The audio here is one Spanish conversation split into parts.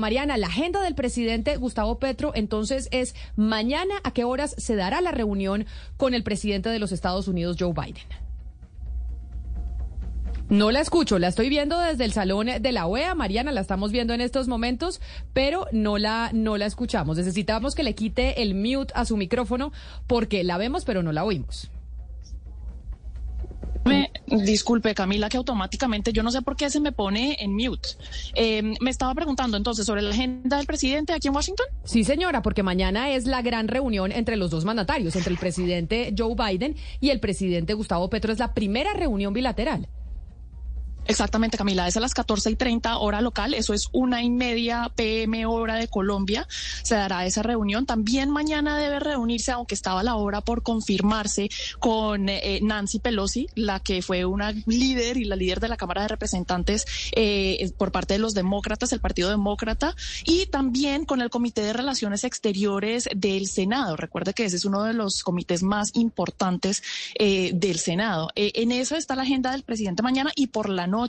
Mariana, la agenda del presidente Gustavo Petro entonces es mañana a qué horas se dará la reunión con el presidente de los Estados Unidos, Joe Biden. No la escucho, la estoy viendo desde el salón de la OEA, Mariana, la estamos viendo en estos momentos, pero no la, no la escuchamos. Necesitamos que le quite el mute a su micrófono porque la vemos, pero no la oímos. Me, disculpe, Camila, que automáticamente yo no sé por qué se me pone en mute. Eh, me estaba preguntando entonces sobre la agenda del presidente aquí en Washington. Sí, señora, porque mañana es la gran reunión entre los dos mandatarios, entre el presidente Joe Biden y el presidente Gustavo Petro. Es la primera reunión bilateral. Exactamente, Camila, es a las 14 y 30 hora local, eso es una y media PM hora de Colombia, se dará esa reunión. También mañana debe reunirse, aunque estaba la hora por confirmarse, con eh, Nancy Pelosi, la que fue una líder y la líder de la Cámara de Representantes eh, por parte de los demócratas, el Partido Demócrata, y también con el Comité de Relaciones Exteriores del Senado. Recuerde que ese es uno de los comités más importantes eh, del Senado. en eso está la agenda del presidente mañana y por la noche,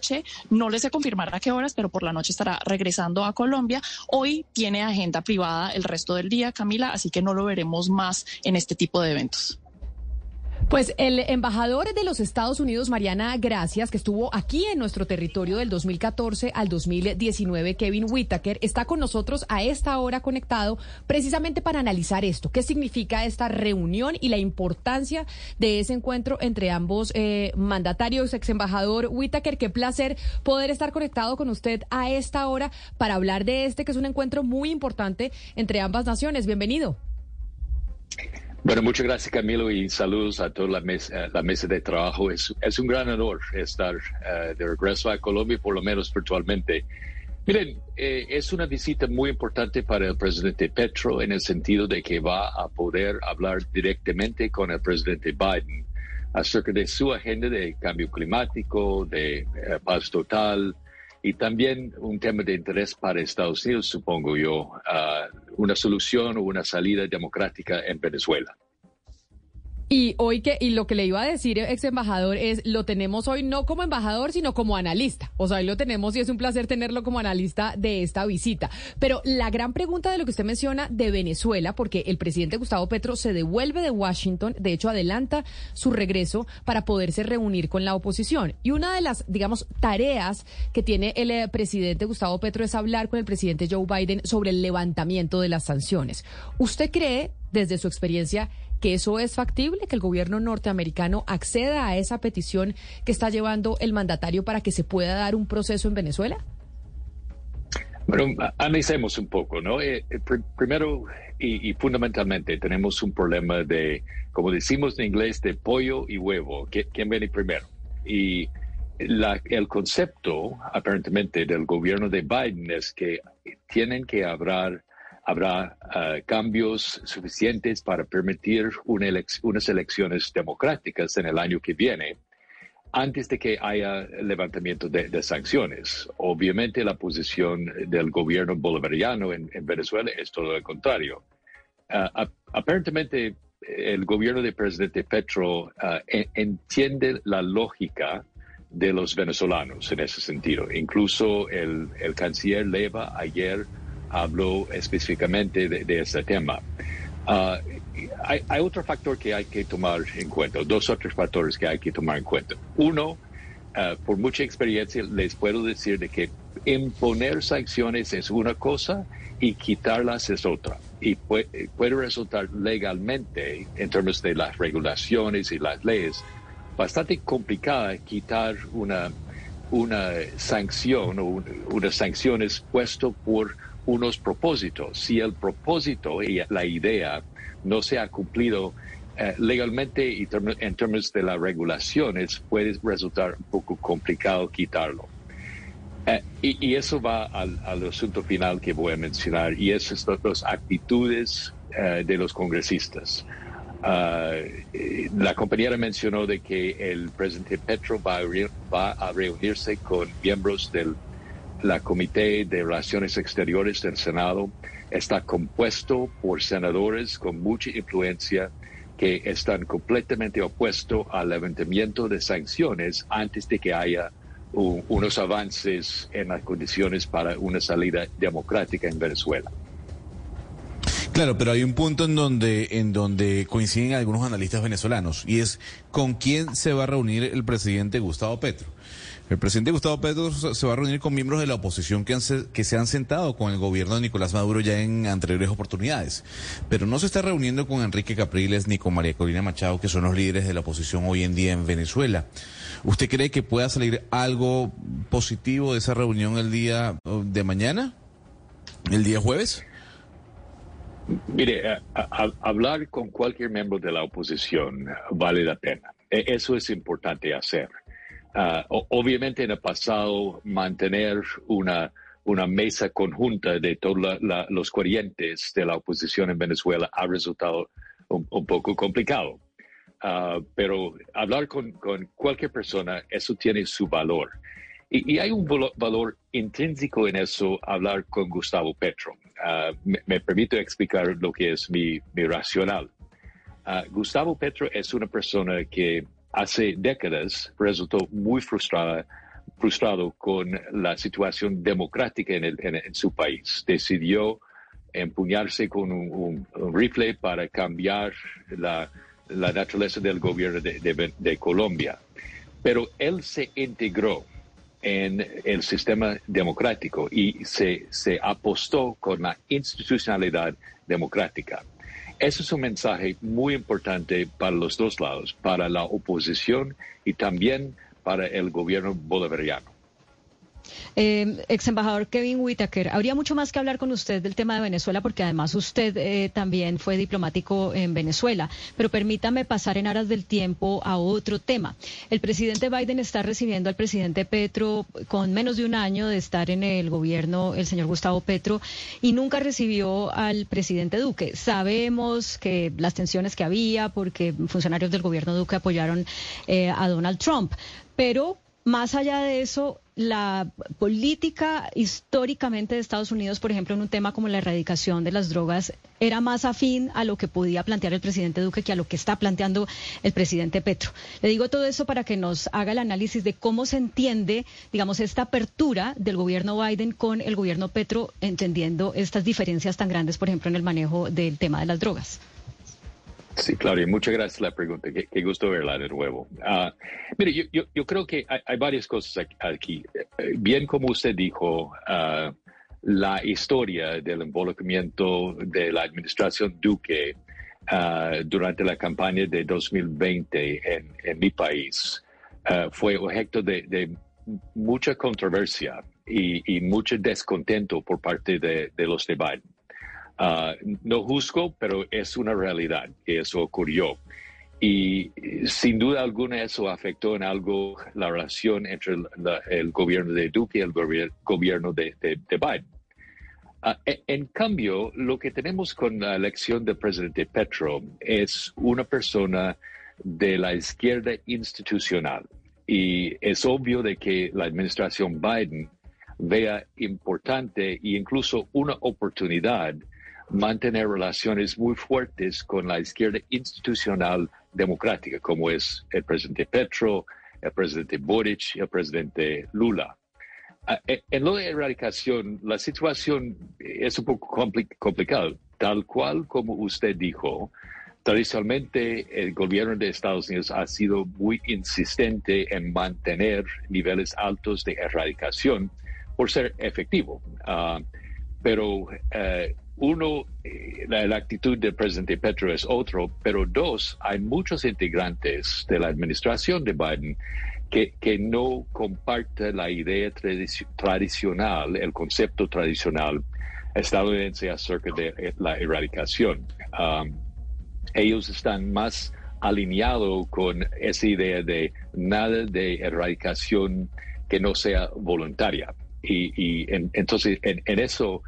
no les sé confirmar a qué horas, pero por la noche estará regresando a Colombia. Hoy tiene agenda privada el resto del día, Camila, así que no lo veremos más en este tipo de eventos. Pues el embajador de los Estados Unidos, Mariana Gracias, que estuvo aquí en nuestro territorio del 2014 al 2019, Kevin Whitaker, está con nosotros a esta hora conectado precisamente para analizar esto. ¿Qué significa esta reunión y la importancia de ese encuentro entre ambos eh, mandatarios? Ex embajador Whitaker, qué placer poder estar conectado con usted a esta hora para hablar de este, que es un encuentro muy importante entre ambas naciones. Bienvenido. Bueno, muchas gracias Camilo y saludos a toda la mesa, la mesa de trabajo. Es, un gran honor estar uh, de regreso a Colombia, por lo menos virtualmente. Miren, eh, es una visita muy importante para el presidente Petro en el sentido de que va a poder hablar directamente con el presidente Biden acerca de su agenda de cambio climático, de eh, paz total, y también un tema de interés para Estados Unidos, supongo yo, uh, una solución o una salida democrática en Venezuela. Y hoy que, y lo que le iba a decir, ex embajador, es lo tenemos hoy no como embajador, sino como analista. O sea, hoy lo tenemos y es un placer tenerlo como analista de esta visita. Pero la gran pregunta de lo que usted menciona de Venezuela, porque el presidente Gustavo Petro se devuelve de Washington, de hecho adelanta su regreso para poderse reunir con la oposición. Y una de las, digamos, tareas que tiene el eh, presidente Gustavo Petro es hablar con el presidente Joe Biden sobre el levantamiento de las sanciones. ¿Usted cree, desde su experiencia, que eso es factible, que el gobierno norteamericano acceda a esa petición que está llevando el mandatario para que se pueda dar un proceso en Venezuela? Bueno, analicemos un poco, ¿no? Eh, eh, primero y, fundamentalmente tenemos un problema de, como decimos en inglés, de pollo y huevo. ¿Quién viene primero? Y el concepto, aparentemente, del gobierno de Biden es que tienen que hablar habrá uh, cambios suficientes para permitir una unas elecciones democráticas en el año que viene antes de que haya levantamiento de, sanciones. Obviamente la posición del gobierno bolivariano en, en Venezuela es todo lo contrario. Uh, aparentemente el gobierno del presidente Petro uh, en, entiende la lógica de los venezolanos en ese sentido. Incluso el, el canciller Leva ayer habló específicamente de, de este tema. Uh, hay, otro factor que hay que tomar en cuenta, dos otros factores que hay que tomar en cuenta. Uno, uh, por mucha experiencia les puedo decir de que imponer sanciones es una cosa y quitarlas es otra. Y puede, puede resultar legalmente, en términos de las regulaciones y las leyes, bastante complicada quitar una, una sanción o un, unas sanciones puesto por unos propósitos. Si el propósito y la idea no se ha cumplido eh, legalmente y en términos de las regulaciones, puede resultar un poco complicado quitarlo. Eh, y, eso va al, asunto final que voy a mencionar, y es las actitudes eh, de los congresistas. Ah, la compañera mencionó de que el presidente Petro va a, reunirse con miembros del la Comité de Relaciones Exteriores del Senado. Está compuesto por senadores con mucha influencia que están completamente opuestos al levantamiento de sanciones antes de que haya unos avances en las condiciones para una salida democrática en Venezuela. Claro, pero hay un punto en donde, en donde coinciden algunos analistas venezolanos y es con quién se va a reunir el presidente Gustavo Petro. El presidente Gustavo Petro se va a reunir con miembros de la oposición que, que se han sentado con el gobierno de Nicolás Maduro ya en anteriores oportunidades, pero no se está reuniendo con Enrique Capriles ni con María Corina Machado, que son los líderes de la oposición hoy en día en Venezuela. ¿Usted cree que pueda salir algo positivo de esa reunión el día de mañana? ¿El día jueves? Mire, hablar con cualquier miembro de la oposición vale la pena. E, eso es importante hacer. Ah, obviamente en el pasado mantener una, mesa conjunta de todos los corrientes de la oposición en Venezuela ha resultado un poco complicado. Ah, pero hablar con, cualquier persona, eso tiene su valor. Y, hay un valor intrínseco en eso, hablar con Gustavo Petro. Ah, me, permito explicar lo que es mi, racional. Gustavo Petro es una persona que hace décadas resultó muy frustrada, frustrado con la situación democrática en, en, su país. Decidió empuñarse con un rifle para cambiar la, naturaleza del gobierno de, Colombia. Pero él se integró en el sistema democrático y se apostó con la institucionalidad democrática. Ese es un mensaje muy importante para los dos lados, para la oposición y también para el gobierno bolivariano. Eh, ex embajador Kevin Whitaker, habría mucho más que hablar con usted del tema de Venezuela, porque además usted eh, también fue diplomático en Venezuela. Pero permítame pasar en aras del tiempo a otro tema. El presidente Biden está recibiendo al presidente Petro con menos de un año de estar en el gobierno, el señor Gustavo Petro, y nunca recibió al presidente Duque. Sabemos que las tensiones que había, porque funcionarios del gobierno Duque apoyaron eh, a Donald Trump, pero más allá de eso, la política históricamente de Estados Unidos, por ejemplo, en un tema como la erradicación de las drogas, era más afín a lo que podía plantear el presidente Duque que a lo que está planteando el presidente Petro. Le digo todo eso para que nos haga el análisis de cómo se entiende, digamos, esta apertura del gobierno Biden con el gobierno Petro, entendiendo estas diferencias tan grandes, por ejemplo, en el manejo del tema de las drogas. Sí, Claudia, muchas gracias por la pregunta. Qué, gusto verla de nuevo. Uh, mire, yo, creo que hay, varias cosas aquí. Eh, bien como usted dijo, ah, la historia del involucramiento de la administración Duque ah, durante la campaña de 2020 en, mi país fue objeto de, mucha controversia y, mucho descontento por parte de, de los de Biden. Ah, no juzgo, pero es una realidad que eso ocurrió. Y sin duda alguna eso afectó en algo la relación entre el, gobierno de Duque y el gobierno de, Biden. Ah, e, en cambio, lo que tenemos con la elección del presidente Petro es una persona de la izquierda institucional. Y es obvio de que la administración Biden vea importante e incluso una oportunidad mantener relaciones muy fuertes con la izquierda institucional democrática, como es el presidente Petro, el presidente Boric el presidente Lula. Ah, eh, en lo de erradicación, la situación es un poco complicada, tal cual como usted dijo. Tradicionalmente, el gobierno de Estados Unidos ha sido muy insistente en mantener niveles altos de erradicación por ser efectivo. Ah, pero eh, uno, eh, la, actitud del presidente Petro es otro, pero dos, hay muchos integrantes de la administración de Biden que, que no comparten la idea tradicional, el concepto tradicional estadounidense acerca de eh, la erradicación. Um, ellos están más alineados con esa idea de nada de erradicación que no sea voluntaria. y, entonces en, eso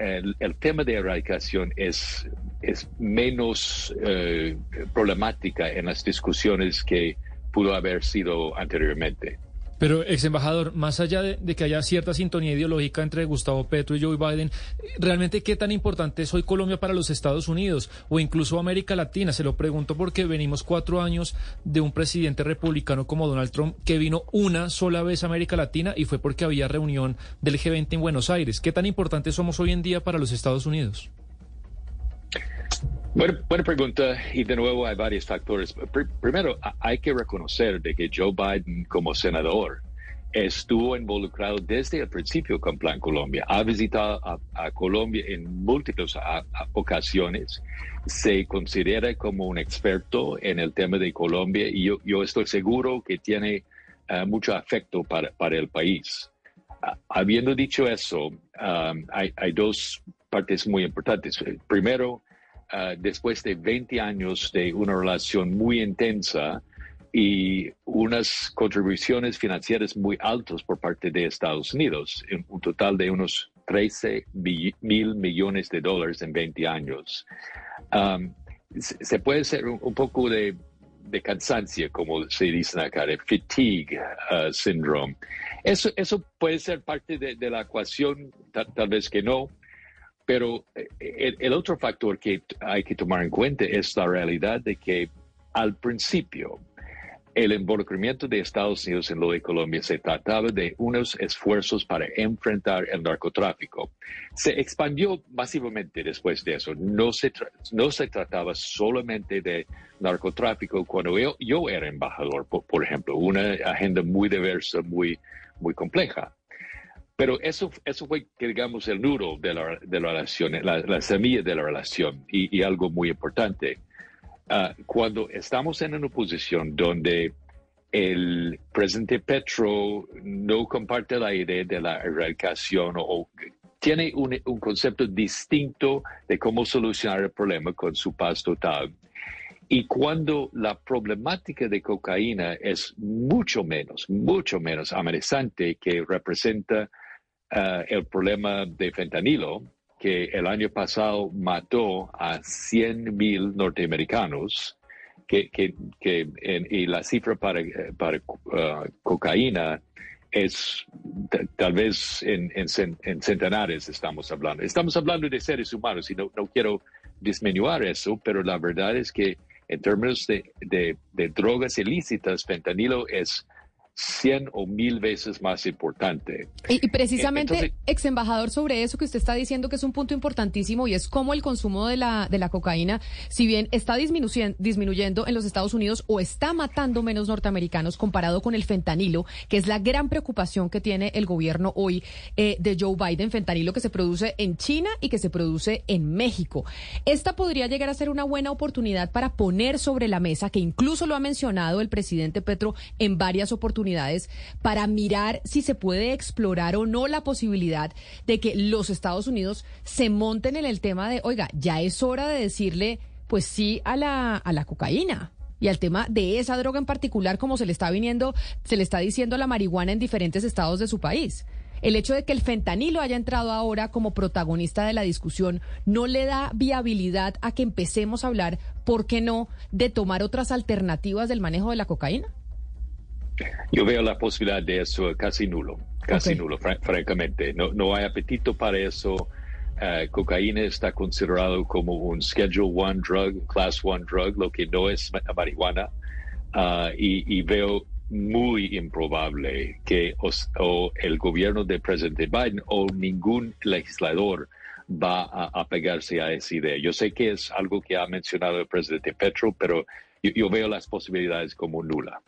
el, tema de erradicación es, es menos eh, problemática en las discusiones que pudo haber sido anteriormente. Pero, ex embajador, más allá de, que haya cierta sintonía ideológica entre Gustavo Petro y Joe Biden, ¿realmente qué tan importante es hoy Colombia para los Estados Unidos o incluso América Latina? Se lo pregunto porque venimos cuatro años de un presidente republicano como Donald Trump que vino una sola vez a América Latina y fue porque había reunión del G20 en Buenos Aires. ¿Qué tan importante somos hoy en día para los Estados Unidos? Bueno, buena pregunta y de nuevo hay varios factores. primero, hay que reconocer de que Joe Biden como senador estuvo involucrado desde el principio con Plan Colombia. Ha visitado a, Colombia en múltiples ocasiones. Se considera como un experto en el tema de Colombia y yo, estoy seguro que tiene eh, mucho afecto para, el país. habiendo dicho eso, um, hay, hay dos partes muy importantes. Primero, Ah, después de 20 años de una relación muy intensa y unas contribuciones financieras muy altas por parte de Estados Unidos, un total de unos 13 mil millones de dólares en 20 años. se puede ser un, poco de, cansancio, como se dice acá, de fatigue uh, syndrome. Eso, eso puede ser parte de, la ecuación, tal vez que no, pero eh, el, otro factor que hay que tomar en cuenta es la realidad de que al principio el involucramiento de Estados Unidos en lo de Colombia se trataba de unos esfuerzos para enfrentar el narcotráfico. Se expandió masivamente después de eso. No se, no se trataba solamente de narcotráfico cuando yo, yo era embajador, por, por, ejemplo, una agenda muy diversa, muy, muy compleja. Pero eso, eso fue, digamos, el nudo de la, de la relación, la, semilla de la relación y, algo muy importante. Ah, cuando estamos en una posición donde el presidente Petro no comparte la idea de la erradicación o, tiene un, un, concepto distinto de cómo solucionar el problema con su paz total. Y cuando la problemática de cocaína es mucho menos, mucho menos amenazante que representa eh, el problema de fentanilo, que el año pasado mató a 100 mil norteamericanos, que, que, que y la cifra para, para uh, cocaína es tal vez en, en, centenares estamos hablando. Estamos hablando de seres humanos y no, no quiero disminuir eso, pero la verdad es que en términos de, de drogas ilícitas, fentanilo es 100 o mil veces más importante. Y, precisamente, ex embajador, sobre eso que usted está diciendo que es un punto importantísimo y es cómo el consumo de la, de la cocaína, si bien está disminuyendo, disminuyendo en los Estados Unidos o está matando menos norteamericanos comparado con el fentanilo, que es la gran preocupación que tiene el gobierno hoy eh, de Joe Biden, fentanilo que se produce en China y que se produce en México. Esta podría llegar a ser una buena oportunidad para poner sobre la mesa, que incluso lo ha mencionado el presidente Petro en varias oportunidades, para mirar si se puede explorar o no la posibilidad de que los Estados Unidos se monten en el tema de, oiga, ya es hora de decirle, pues sí a la, a la cocaína y al tema de esa droga en particular, como se le está viniendo, se le está diciendo la marihuana en diferentes estados de su país. El hecho de que el fentanilo haya entrado ahora como protagonista de la discusión no le da viabilidad a que empecemos a hablar, ¿por qué no?, de tomar otras alternativas del manejo de la cocaína. Yo veo la posibilidad de eso casi nulo, casi nulo, francamente. No, no hay apetito para eso. Uh, cocaína está considerado como un Schedule One drug, Class One drug, lo que no es marihuana. Uh, y, veo muy improbable que o el gobierno del presidente Biden o ningún legislador va a, pegarse a esa idea. Yo sé que es algo que ha mencionado el presidente Petro, pero yo veo las posibilidades como nula.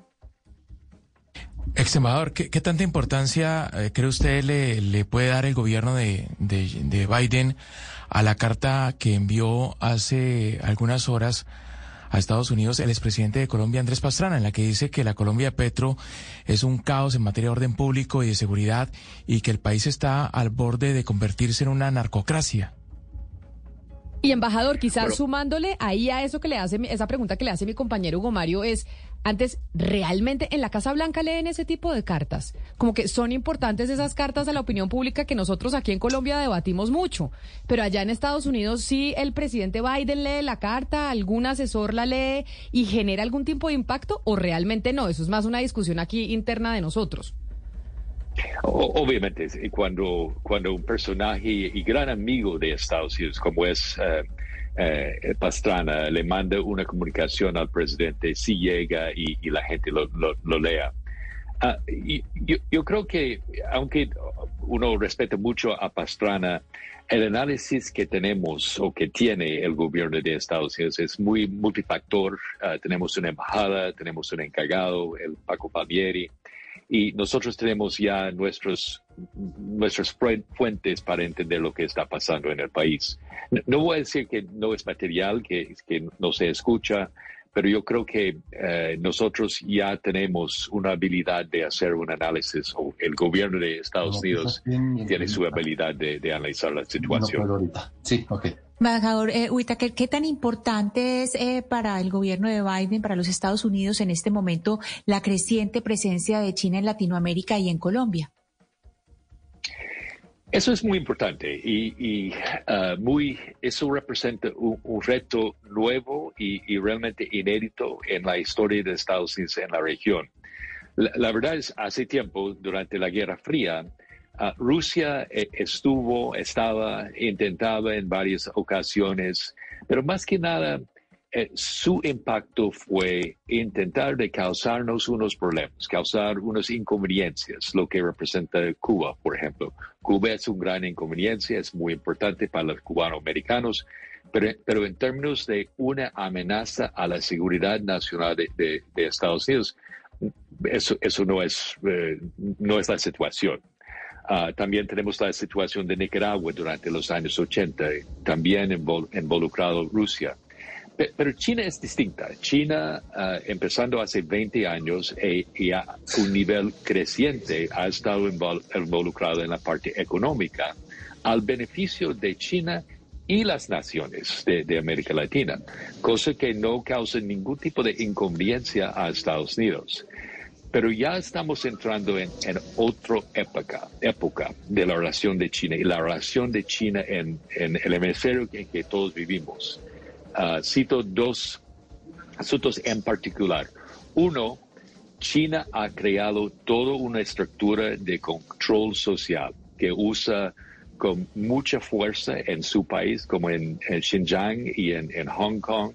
Ex embajador, ¿qué, tanta importancia eh, cree usted le, puede dar el gobierno de, Biden a la carta que envió hace algunas horas a Estados Unidos el expresidente de Colombia, Andrés Pastrana, en la que dice que la Colombia Petro es un caos en materia de orden público y de seguridad y que el país está al borde de convertirse en una narcocracia? Y embajador, quizás sumándole ahí a eso que le hace, esa pregunta que le hace mi compañero Hugo Mario es, Antes, realmente en la Casa Blanca leen ese tipo de cartas. Como que son importantes esas cartas a la opinión pública que nosotros aquí en Colombia debatimos mucho. Pero allá en Estados Unidos sí el presidente Biden lee la carta, algún asesor la lee y genera algún tipo de impacto o realmente no. Eso es más una discusión aquí interna de nosotros. Obviamente, cuando, cuando un personaje y gran amigo de Estados Unidos, como es eh, eh, Pastrana, le manda una comunicación al presidente, si llega y, la gente lo, lo, lea. Ah, yo, creo que, aunque uno respeta mucho a Pastrana, el análisis que tenemos o que tiene el gobierno de Estados Unidos es muy multifactor. Ah, tenemos una embajada, tenemos un encargado, el Paco Palmieri, y nosotros tenemos ya nuestros, nuestras fuentes para entender lo que está pasando en el país. No, voy a decir que no es material, que, que no se escucha, pero yo creo que eh, nosotros ya tenemos una habilidad de hacer un análisis, o el gobierno de Estados Unidos tiene su habilidad de, de analizar la situación. sí, ok. Embajador eh, ¿qué tan importante es eh, para el gobierno de Biden, para los Estados Unidos en este momento, la creciente presencia de China en Latinoamérica y en Colombia? Eso es muy importante y, uh, muy, eso representa un, reto nuevo y, realmente inédito en la historia de Estados Unidos en la región. la verdad es, hace tiempo, durante la Guerra Fría, Ah, Rusia eh, estuvo, estaba, intentaba en varias ocasiones, pero más que nada eh, su impacto fue intentar de causarnos unos problemas, causar unas inconveniencias, lo que representa Cuba, por ejemplo. Cuba es un gran inconveniencia, es muy importante para los cubanos-americanos, pero, pero, en términos de una amenaza a la seguridad nacional de, Estados Unidos, eso, eso no, es, eh, no es la situación. Ah, también tenemos la situación de Nicaragua durante los años 80, también involucrado Rusia. Pero China es distinta. China, ah, empezando hace 20 años eh, y a un nivel creciente, ha estado involucrado en la parte económica al beneficio de China y las naciones de, de, América Latina, cosa que no causa ningún tipo de inconveniencia a Estados Unidos. Pero ya estamos entrando en, otra época, época de la relación de China y la relación de China en, el hemisferio en que todos vivimos. Ah, cito dos asuntos en particular. Uno, China ha creado toda una estructura de control social que usa con mucha fuerza en su país, como en, Xinjiang y en, Hong Kong,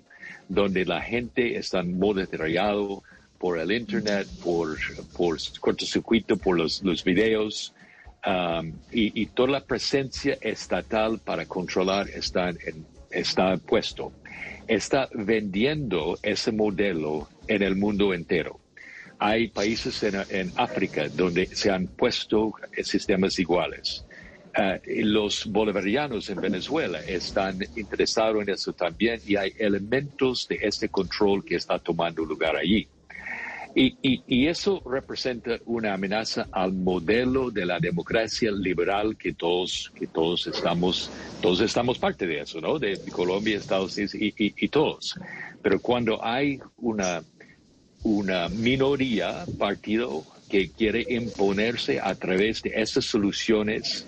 donde la gente está monitoreado, por el Internet, por, por cortocircuito, por los, los videos. Um, y, toda la presencia estatal para controlar está, en, está puesto. Está vendiendo ese modelo en el mundo entero. Hay países en, en África donde se han puesto sistemas iguales. Uh, los bolivarianos en Venezuela están interesados en eso también y hay elementos de este control que está tomando lugar allí. Y, eso representa una amenaza al modelo de la democracia liberal que todos, que todos estamos, todos estamos parte de eso, ¿no? De Colombia, Estados Unidos y, y todos. Pero cuando hay una, una minoría partido que quiere imponerse a través de esas soluciones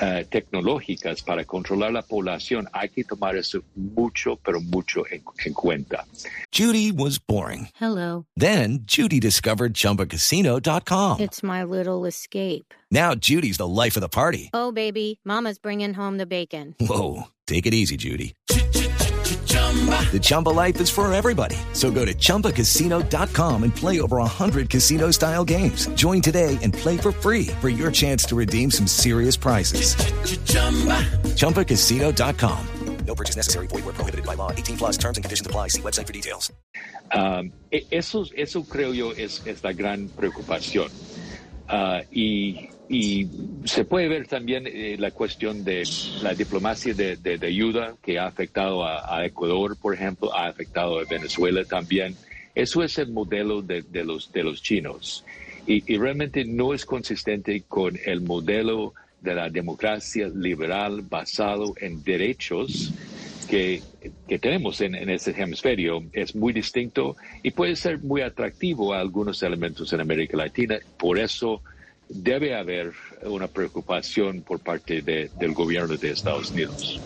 uh, tecnológicas para controlar la población, hay que tomar eso mucho, pero mucho en, en cuenta. Judy was boring. Hello. Then Judy discovered chumbacasino.com. It's my little escape. Now Judy's the life of the party. Oh, baby, mama's bringing home the bacon. Whoa, take it easy, Judy. The Chumba life is for everybody. So go to ChumbaCasino.com and play over 100 casino style games. Join today and play for free for your chance to redeem some serious prizes. Ch-ch-chumba. ChumbaCasino.com. No purchase necessary. Void where prohibited by law. 18 plus terms and conditions apply. See website for details. Um, eso, eso creo yo es, es la gran preocupación. Uh, y Y se puede ver también eh, la cuestión de la diplomacia de, ayuda que ha afectado a, Ecuador, por ejemplo, ha afectado a Venezuela también. Eso es el modelo de, los, de los chinos. Y, y, realmente no es consistente con el modelo de la democracia liberal basado en derechos que, tenemos en, en, este hemisferio es muy distinto y puede ser muy atractivo a algunos elementos en América Latina. Por eso debe haber una preocupación por parte del gobierno de Estados Unidos.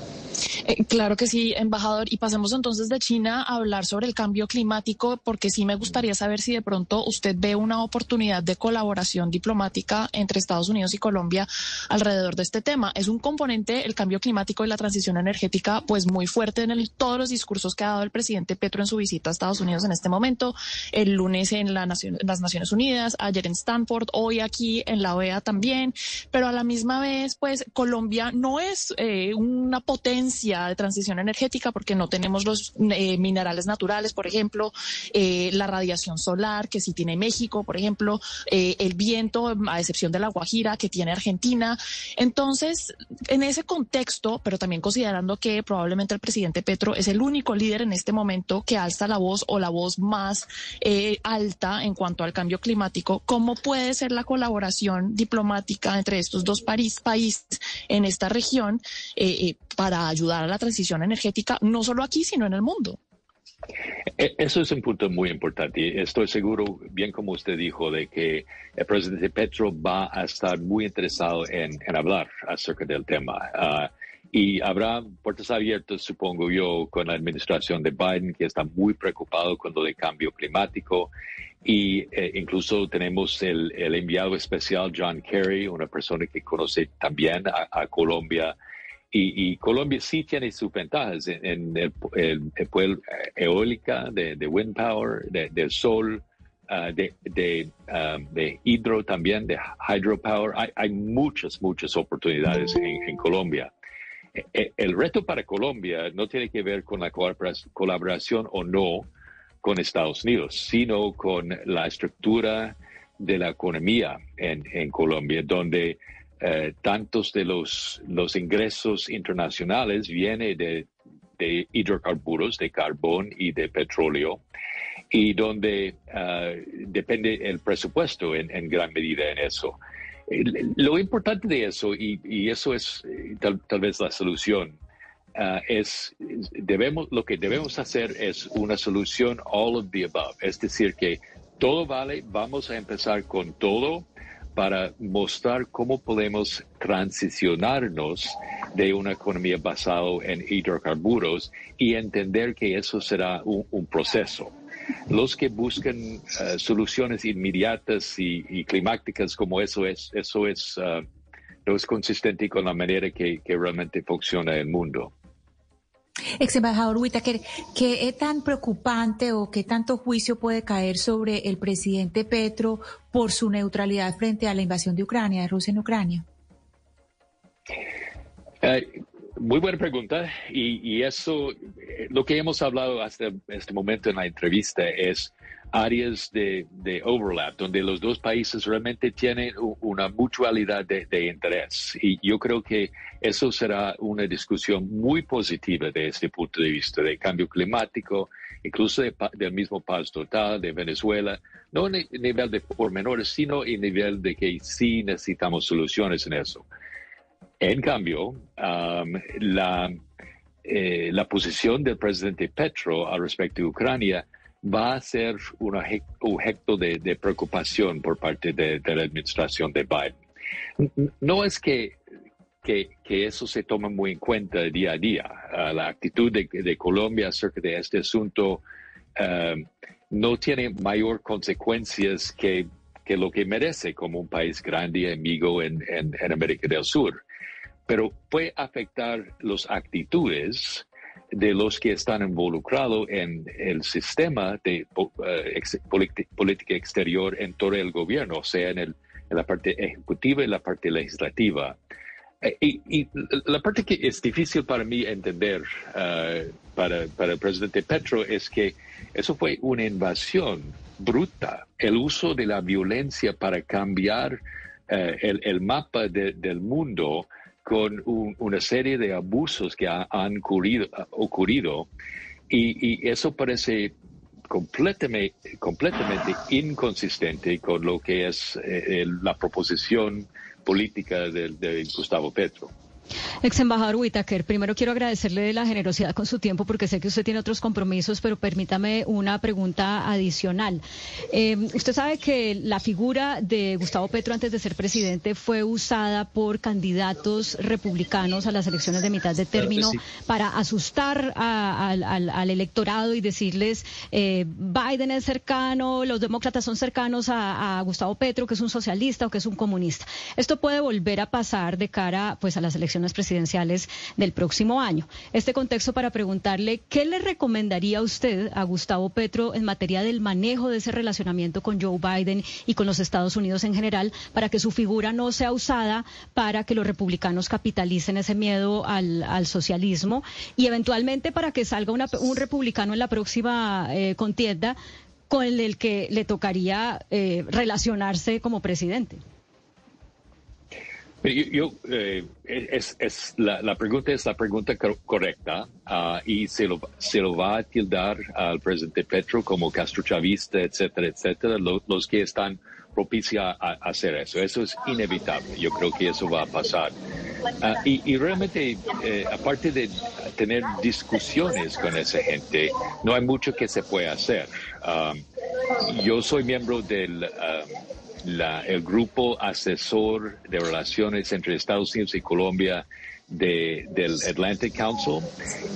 Eh, claro que sí, embajador. Y pasemos entonces de China a hablar sobre el cambio climático, porque sí me gustaría saber si de pronto usted ve una oportunidad de colaboración diplomática entre Estados Unidos y Colombia alrededor de este tema. Es un componente, el cambio climático y la transición energética, pues muy fuerte en todos los discursos que ha dado el presidente Petro en su visita a Estados Unidos en este momento, el lunes en, las Naciones Unidas, ayer en Stanford, hoy aquí en la OEA también, pero a la misma vez, pues Colombia no es eh, una potencia de transición energética porque no tenemos los eh, minerales naturales, por ejemplo, eh, la radiación solar que sí tiene México, por ejemplo, eh, el viento, a excepción de la Guajira que tiene Argentina. Entonces, en ese contexto, pero también considerando que probablemente el presidente Petro es el único líder en este momento que alza la voz o la voz más alta en cuanto al cambio climático, ¿cómo puede ser la colaboración diplomática entre estos dos países en esta región para ayudar a la transición energética, no solo aquí, sino en el mundo. E, eso es un punto muy importante. Estoy seguro, bien como usted dijo, de que el presidente Petro va a estar muy interesado en, hablar acerca del tema. Ah, y habrá puertas abiertas, supongo yo, con la administración de Biden, que está muy preocupado con lo de cambio climático. Y eh, incluso tenemos el, enviado especial John Kerry, una persona que conoce también a Colombia y, Colombia sí tiene sus ventajas en, el, el, eólica, de, wind power, del sol, ah, de, de, ah, de, hidro también, de hydropower. Hay, hay muchas, muchas oportunidades en, Colombia. E, e, el reto para Colombia no tiene que ver con la colaboración o no con Estados Unidos, sino con la estructura de la economía en, en Colombia, donde eh, tantos de los, los ingresos internacionales vienen de, hidrocarburos, de carbón y de petróleo, y donde eh, depende el presupuesto en, gran medida en eso. Lo importante de eso, y, eso es eh, tal, vez la solución, es debemos lo que debemos hacer es una solución all of the above, es decir que todo vale, vamos a empezar con todo para mostrar cómo podemos transicionarnos de una economía basada en hidrocarburos y entender que eso será un, proceso. Los que buscan eh, soluciones inmediatas y, climáticas como eso es, eso es, eh, no es consistente con la manera que realmente funciona el mundo. Ex embajador Whitaker, ¿qué es tan preocupante o qué tanto juicio puede caer sobre el presidente Petro por su neutralidad frente a la invasión de Ucrania, de Rusia en Ucrania? Muy buena pregunta. Y, eso, eh, lo que hemos hablado hasta este momento en la entrevista es áreas de, overlap, donde los dos países realmente tienen una mutualidad de, interés. Y yo creo que eso será una discusión muy positiva de este punto de vista de cambio climático, incluso del mismo paz total de Venezuela, no en nivel de pormenores, sino en nivel de que sí necesitamos soluciones en eso. En cambio, um, la, eh, la posición del presidente Petro al respecto de Ucrania va a ser un objeto de, preocupación por parte de, la administración de Biden. No es que, que, eso se tome muy en cuenta día a día. Ah, la actitud de, Colombia acerca de este asunto ah, no tiene mayor consecuencias que, que, lo que merece como un país grande y amigo en, en América del Sur. Pero puede afectar las actitudes de los que están involucrados en el sistema de eh, política exterior en todo el gobierno, sea, en la parte ejecutiva y la parte legislativa. Eh, y, la parte que es difícil para mí entender eh, para, para, el presidente Petro es que eso fue una invasión bruta, el uso de la violencia para cambiar el, el, mapa del mundo con una serie de abusos que han ocurrido, y, eso parece completamente, completamente inconsistente con lo que es eh, la proposición política de, Gustavo Petro. Ex embajador Whitaker, primero quiero agradecerle la generosidad con su tiempo porque sé que usted tiene otros compromisos, pero permítame una pregunta adicional. Eh, usted sabe que la figura de Gustavo Petro antes de ser presidente fue usada por candidatos republicanos a las elecciones de mitad de término para asustar al, electorado y decirles eh, Biden es cercano, los demócratas son cercanos a, a Gustavo Petro, que es un socialista o que es un comunista. Esto puede volver a pasar de cara pues a las elecciones presidenciales del próximo año. Este contexto para preguntarle qué le recomendaría usted a Gustavo Petro en materia del manejo de ese relacionamiento con Joe Biden y con los Estados Unidos en general para que su figura no sea usada para que los republicanos capitalicen ese miedo al, socialismo y eventualmente para que salga un republicano en la próxima eh, contienda con el que le tocaría eh, relacionarse como presidente. Yo, eh, es, es la, la, pregunta es la pregunta correcta uh, y se lo, se lo va a tildar al presidente Petro como castrochavista, etcétera, etcétera, los que están propicios a, hacer eso. Eso es inevitable. Yo creo que eso va a pasar. Uh, y, y, realmente, eh, aparte de tener discusiones con esa gente, no hay mucho que se pueda hacer. Um, yo soy miembro del... Um, el grupo asesor de relaciones entre Estados Unidos y Colombia de, del Atlantic Council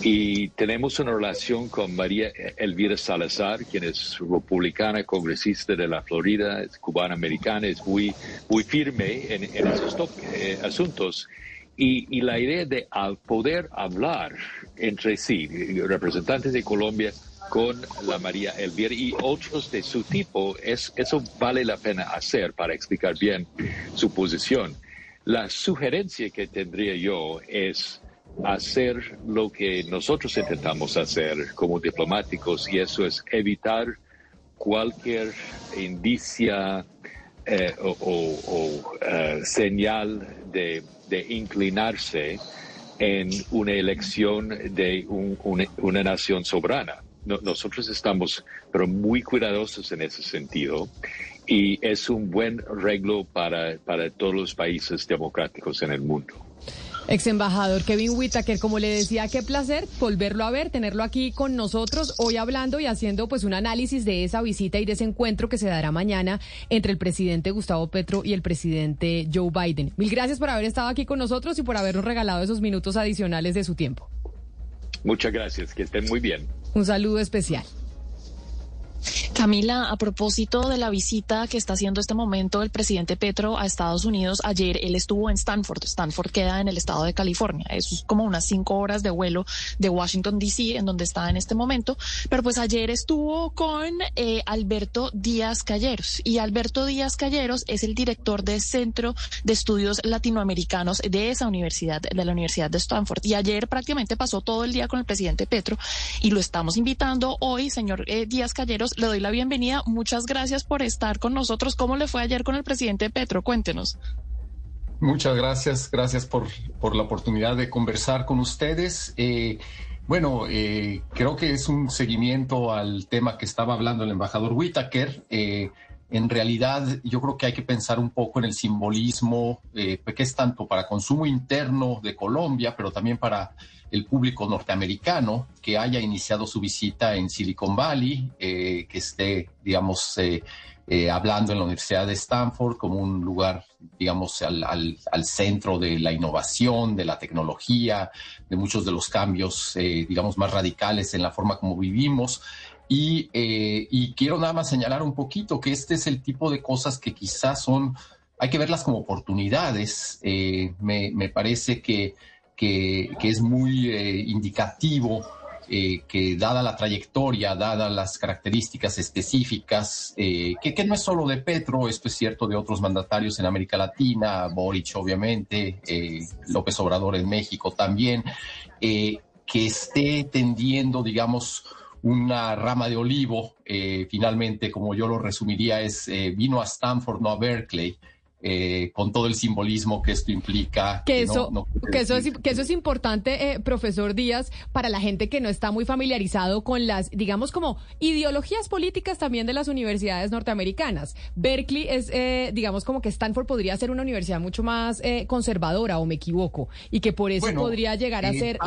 y tenemos una relación con María Elvira Salazar, quien es republicana, congresista de la Florida, es cubana americana, es muy, muy firme en, en esos eh, asuntos. Y, y, la idea de al poder hablar entre sí, representantes de Colombia con la María Elvira y otros de su tipo, es, eso vale la pena hacer para explicar bien su posición. La sugerencia que tendría yo es hacer lo que nosotros intentamos hacer como diplomáticos y eso es evitar cualquier indicia eh, o, eh, señal de, inclinarse en una elección de una nación soberana nosotros estamos pero muy cuidadosos en ese sentido y es un buen reglo para, para todos los países democráticos en el mundo. Ex embajador Kevin Whitaker, como le decía, qué placer volverlo a ver, tenerlo aquí con nosotros, hoy hablando y haciendo pues un análisis de esa visita y de ese encuentro que se dará mañana entre el presidente Gustavo Petro y el presidente Joe Biden. Mil gracias por haber estado aquí con nosotros y por habernos regalado esos minutos adicionales de su tiempo. Muchas gracias, que estén muy bien. Un saludo especial. Camila, a propósito de la visita que está haciendo este momento el presidente Petro a Estados Unidos, ayer él estuvo en Stanford. Stanford queda en el estado de California. Es como unas cinco horas de vuelo de Washington, D.C., en donde está en este momento. Pero pues ayer estuvo con eh, Alberto Díaz Calleros. Y Alberto Díaz Calleros es el director del Centro de Estudios Latinoamericanos de esa universidad, de la Universidad de Stanford. Y ayer prácticamente pasó todo el día con el presidente Petro y lo estamos invitando hoy, señor eh, Díaz Calleros. Le doy la bienvenida. Muchas gracias por estar con nosotros. ¿Cómo le fue ayer con el presidente Petro? Cuéntenos. Muchas gracias, gracias por, por la oportunidad de conversar con ustedes. Eh, bueno, eh, creo que es un seguimiento al tema que estaba hablando el embajador Whitaker. Eh, en realidad, yo creo que hay que pensar un poco en el simbolismo, que es tanto para consumo interno de Colombia, pero también para el público norteamericano que haya iniciado su visita en Silicon Valley, eh, que esté, digamos, eh, eh, hablando en la Universidad de Stanford como un lugar, digamos, al, al, centro de la innovación, de la tecnología, de muchos de los cambios, digamos, más radicales en la forma como vivimos. Y, y quiero nada más señalar un poquito que este es el tipo de cosas que quizás son, hay que verlas como oportunidades. me, me parece que que, es muy eh, indicativo eh, que dada la trayectoria, dadas las características específicas, eh, que, no es solo de Petro, esto es cierto de otros mandatarios en América Latina, Boric obviamente, López Obrador en México también, que esté tendiendo, digamos, una rama de olivo, finalmente, como yo lo resumiría, es vino a Stanford, no a Berkeley, eh, con todo el simbolismo que esto implica. Que, eso, que, eso, es, que eso es importante, eh, profesor Díaz, para la gente que no está muy familiarizado con las, digamos, como ideologías políticas también de las universidades norteamericanas. Berkeley es, eh, digamos, como que Stanford podría ser una universidad mucho más conservadora, o me equivoco, y que por eso podría llegar a ser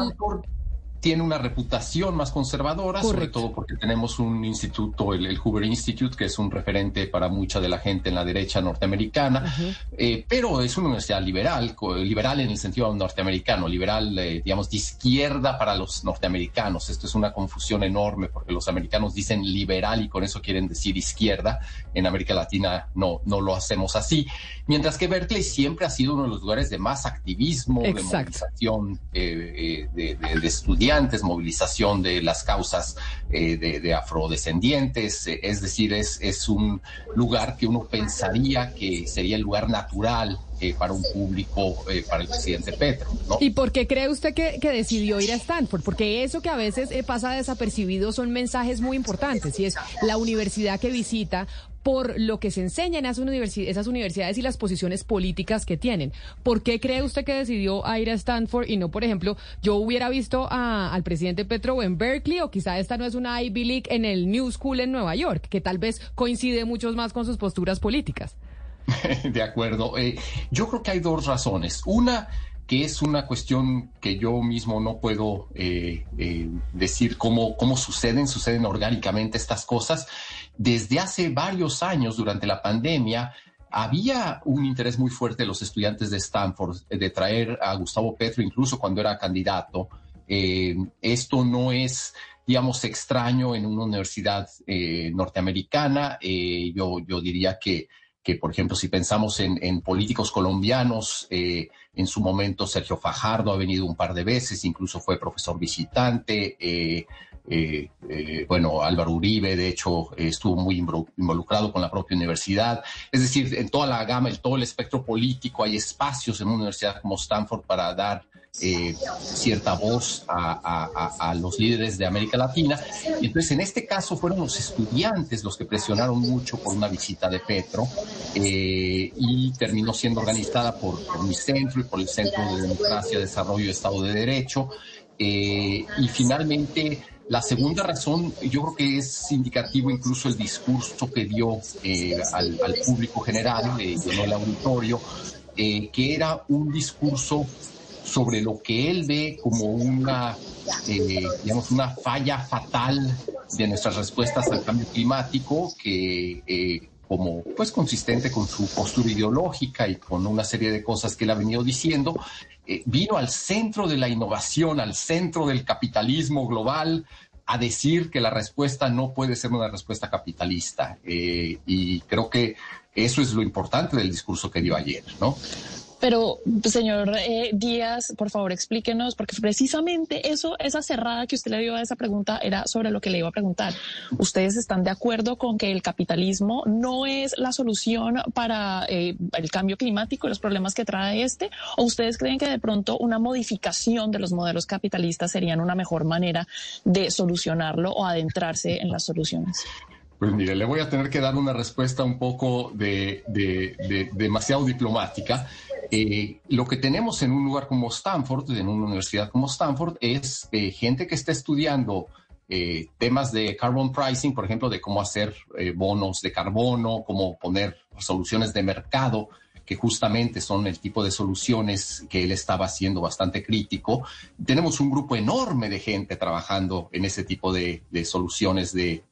tiene una reputación más conservadora, sobre todo porque tenemos un instituto, el, Hoover Institute, que es un referente para mucha de la gente en la derecha norteamericana, eh, pero es una universidad liberal, liberal en el sentido norteamericano, liberal, eh, digamos, de izquierda para los norteamericanos. Esto es una confusión enorme porque los americanos dicen liberal y con eso quieren decir izquierda. En América Latina no, no lo hacemos así. Mientras que Berkeley siempre ha sido uno de los lugares de más activismo, de movilización eh, de, de, de estudiantes movilización de las causas eh, de, afrodescendientes, eh, es decir, es, un lugar que uno pensaría que sería el lugar natural eh, para un público, para el presidente Petro. ¿Y por qué cree usted que, decidió ir a Stanford? Porque eso que a veces pasa desapercibido son mensajes muy importantes y es la universidad que visita por lo que se enseña en esas, universidades y las posiciones políticas que tienen. ¿Por qué cree usted que decidió ir a Stanford y no, por ejemplo, yo hubiera visto al presidente Petro en Berkeley o quizá esta no es una Ivy League en el New School en Nueva York, que tal vez coincide mucho más con sus posturas políticas? De acuerdo. Eh, yo creo que hay dos razones. Una que es una cuestión que yo mismo no puedo eh, eh, decir cómo, cómo suceden, suceden orgánicamente estas cosas. Desde hace varios años, durante la pandemia, había un interés muy fuerte de los estudiantes de Stanford de traer a Gustavo Petro, incluso cuando era candidato. Eh, esto no es, digamos, extraño en una universidad norteamericana. yo, diría que por ejemplo, si pensamos en, políticos colombianos, eh, en su momento Sergio Fajardo ha venido un par de veces, incluso fue profesor visitante. Eh, eh, bueno, Álvaro Uribe, de hecho, estuvo muy involucrado con la propia universidad. Es decir, en toda la gama, en todo el espectro político, hay espacios en una universidad como Stanford para dar eh, cierta voz a, los líderes de América Latina. Y entonces, en este caso, fueron los estudiantes los que presionaron mucho por una visita de Petro eh, y terminó siendo organizada por, mi centro y por el Centro de Democracia, Desarrollo y Estado de Derecho. Eh, y finalmente, la segunda razón, yo creo que es indicativo incluso el discurso que dio al, público general, llenó el auditorio, que era un discurso sobre lo que él ve como una, eh, digamos, una falla fatal de nuestras respuestas al cambio climático que eh, como pues consistente con su postura ideológica y con una serie de cosas que él ha venido diciendo, eh, vino al centro de la innovación, al centro del capitalismo global, a decir que la respuesta no puede ser una respuesta capitalista. y creo que eso es lo importante del discurso que dio ayer, ¿no? Pero, señor eh, Díaz, por favor, explíquenos, porque precisamente eso, esa cerrada que usted le dio a esa pregunta era sobre lo que le iba a preguntar. ¿Ustedes están de acuerdo con que el capitalismo no es la solución para eh, el cambio climático y los problemas que trae este? ¿O ustedes creen que de pronto una modificación de los modelos capitalistas serían una mejor manera de solucionarlo o adentrarse en las soluciones? Pues mire, le voy a tener que dar una respuesta un poco de, demasiado diplomática. Eh, lo que tenemos en un lugar como Stanford, en una universidad como Stanford, es eh, gente que está estudiando eh, temas de carbon pricing, por ejemplo, de cómo hacer bonos de carbono, cómo poner soluciones de mercado que justamente son el tipo de soluciones que él estaba haciendo bastante crítico. Tenemos un grupo enorme de gente trabajando en ese tipo de, soluciones de,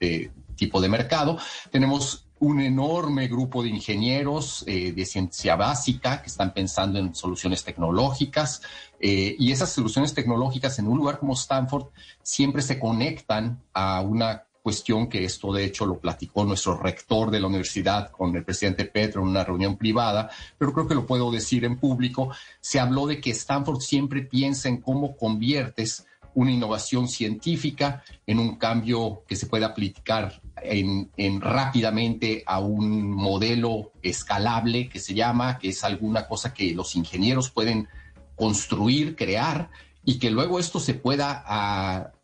tipo de mercado. Tenemos un enorme grupo de ingenieros eh, de ciencia básica que están pensando en soluciones tecnológicas eh, y esas soluciones tecnológicas en un lugar como Stanford siempre se conectan a una cuestión que esto de hecho lo platicó nuestro rector de la universidad con el presidente Petro en una reunión privada, pero creo que lo puedo decir en público, se habló de que Stanford siempre piensa en cómo conviertes una innovación científica en un cambio que se puede aplicar en, rápidamente a un modelo escalable que se llama, que es alguna cosa que los ingenieros pueden construir, crear y que luego esto se pueda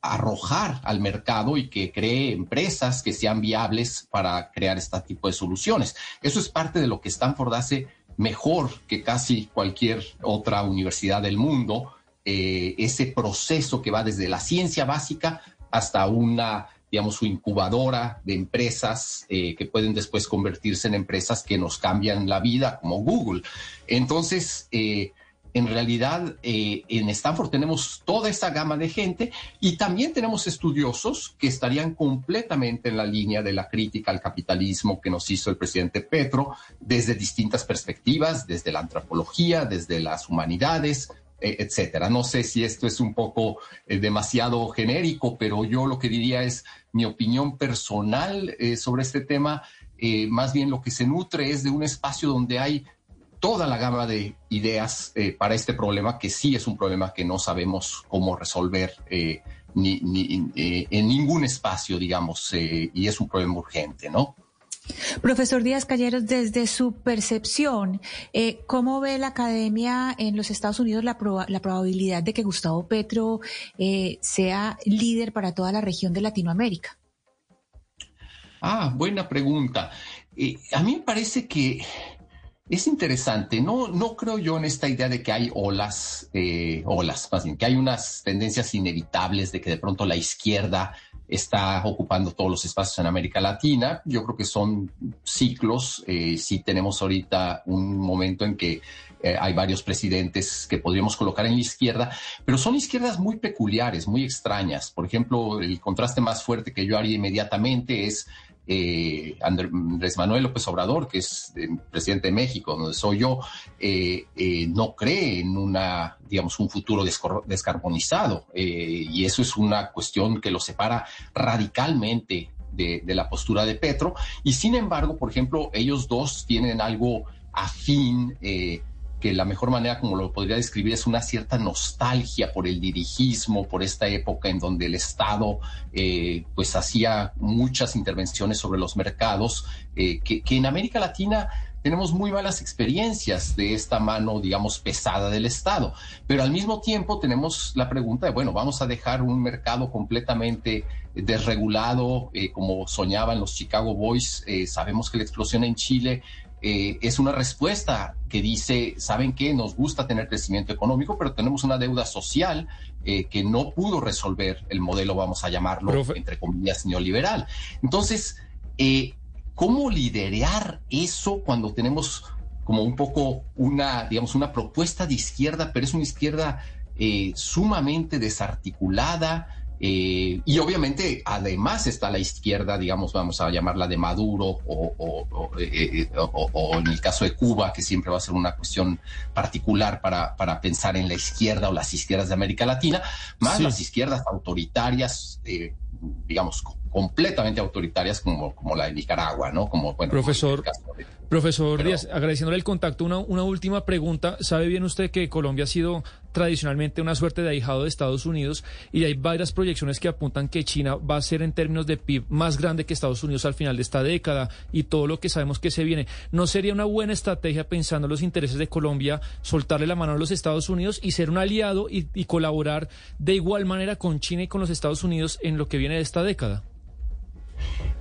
arrojar al mercado y que cree empresas que sean viables para crear este tipo de soluciones. Eso es parte de lo que Stanford hace mejor que casi cualquier otra universidad del mundo eh, ese proceso que va desde la ciencia básica hasta una, digamos, su incubadora de empresas eh, que pueden después convertirse en empresas que nos cambian la vida, como Google. Entonces, eh, en realidad eh, en Stanford tenemos toda esa gama de gente y también tenemos estudiosos que estarían completamente en la línea de la crítica al capitalismo que nos hizo el presidente Petro desde distintas perspectivas, desde la antropología, desde las humanidades, etcétera. No sé si esto es un poco eh, demasiado genérico, pero yo lo que diría es mi opinión personal sobre este tema. más bien lo que se nutre es de un espacio donde hay toda la gama de ideas eh, para este problema, que sí es un problema que no sabemos cómo resolver eh, ni, eh, en ningún espacio, digamos, y es un problema urgente, ¿no? Profesor Díaz Calleros, desde su percepción, ¿cómo ve la academia en los Estados Unidos la, la probabilidad de que Gustavo Petro sea líder para toda la región de Latinoamérica? Ah, buena pregunta. a mí me parece que es interesante, no, no creo yo en esta idea de que hay olas, eh, olas, más bien, que hay unas tendencias inevitables de que de pronto la izquierda está ocupando todos los espacios en América Latina. Yo creo que son ciclos. Eh, sí tenemos ahorita un momento en que eh, hay varios presidentes que podríamos colocar en la izquierda, pero son izquierdas muy peculiares, muy extrañas. Por ejemplo, el contraste más fuerte que yo haría inmediatamente es eh, Andrés Manuel López Obrador, que es eh, presidente de México, donde soy yo, eh, no cree en una, digamos, un futuro descarbonizado. y eso es una cuestión que lo separa radicalmente de, de, la postura de Petro. Y sin embargo, por ejemplo, ellos dos tienen algo afín que la mejor manera como lo podría describir es una cierta nostalgia por el dirigismo, por esta época en donde el Estado eh, pues hacía muchas intervenciones sobre los mercados, eh, que, en América Latina tenemos muy malas experiencias de esta mano, digamos, pesada del Estado. Pero al mismo tiempo tenemos la pregunta de, bueno, vamos a dejar un mercado completamente desregulado, eh, como soñaban los Chicago Boys. sabemos que la explosión en Chile eh, es una respuesta que dice, ¿saben qué? Nos gusta tener crecimiento económico, pero tenemos una deuda social eh, que no pudo resolver el modelo, vamos a llamarlo, entre comillas, neoliberal. Entonces, eh, ¿cómo liderar eso cuando tenemos como un poco una, digamos, una propuesta de izquierda, pero es una izquierda sumamente desarticulada, eh, y obviamente, además está la izquierda, digamos, vamos a llamarla de Maduro, o, eh, eh, en el caso de Cuba, que siempre va a ser una cuestión particular para, para pensar en la izquierda o las izquierdas de América Latina, más las izquierdas autoritarias, digamos, completamente autoritarias como, como la de Nicaragua, ¿no? Como, bueno, Profesor. Profesor Díaz, agradeciéndole el contacto, una, una última pregunta. ¿Sabe bien usted que Colombia ha sido tradicionalmente una suerte de ahijado de Estados Unidos y hay varias proyecciones que apuntan que China va a ser en términos de PIB más grande que Estados Unidos al final de esta década y todo lo que sabemos que se viene? ¿No sería una buena estrategia pensando en los intereses de Colombia soltarle la mano a los Estados Unidos y ser un aliado y, y colaborar de igual manera con China y con los Estados Unidos en lo que viene de esta década?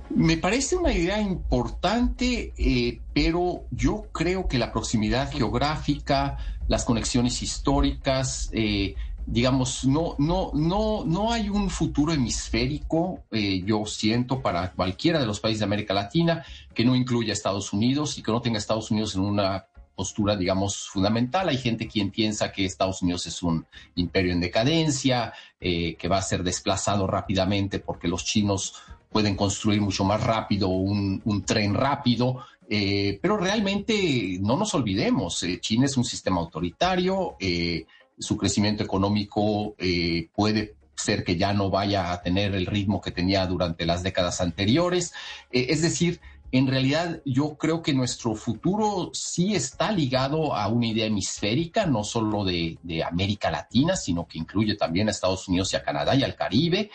Me parece una idea importante, eh, pero yo creo que la proximidad geográfica, las conexiones históricas, eh, digamos, no, no, no, no hay un futuro hemisférico, eh, yo siento, para cualquiera de los países de América Latina que no incluya a Estados Unidos y que no tenga Estados Unidos en una postura, digamos, fundamental. Hay gente quien piensa que Estados Unidos es un imperio en decadencia, que va a ser desplazado rápidamente porque los chinos pueden construir mucho más rápido un, tren rápido, eh, pero realmente no nos olvidemos, eh, China es un sistema autoritario, eh, su crecimiento económico puede ser que ya no vaya a tener el ritmo que tenía durante las décadas anteriores, es decir, en realidad yo creo que nuestro futuro sí está ligado a una idea hemisférica, no solo de, de, América Latina, sino que incluye también a Estados Unidos y a Canadá y al Caribe.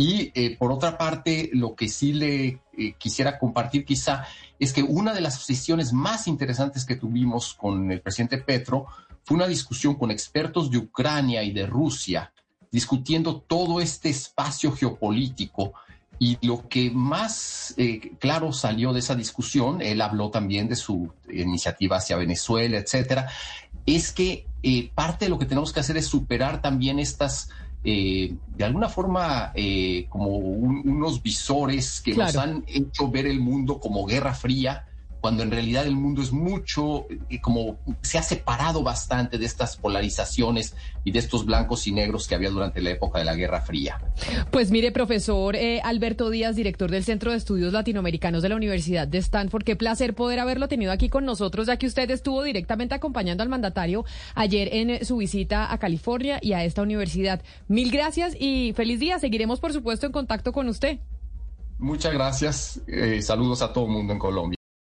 Y eh, por otra parte, lo que sí le eh, quisiera compartir quizá es que una de las sesiones más interesantes que tuvimos con el presidente Petro fue una discusión con expertos de Ucrania y de Rusia, discutiendo todo este espacio geopolítico. Y lo que más eh, claro salió de esa discusión, él habló también de su iniciativa hacia Venezuela, etcétera, es que eh, parte de lo que tenemos que hacer es superar también estas, eh, de alguna forma, como unos visores que nos han hecho ver el mundo como guerra fría cuando en realidad el mundo es mucho, eh, como se ha separado bastante de estas polarizaciones y de estos blancos y negros que había durante la época de la Guerra Fría. Pues mire, profesor eh, Alberto Díaz, director del Centro de Estudios Latinoamericanos de la Universidad de Stanford, qué placer poder haberlo tenido aquí con nosotros, ya que usted estuvo directamente acompañando al mandatario ayer en su visita a California y a esta universidad. Mil gracias y feliz día. Seguiremos, por supuesto, en contacto con usted. Muchas gracias. Eh, saludos a todo el mundo en Colombia.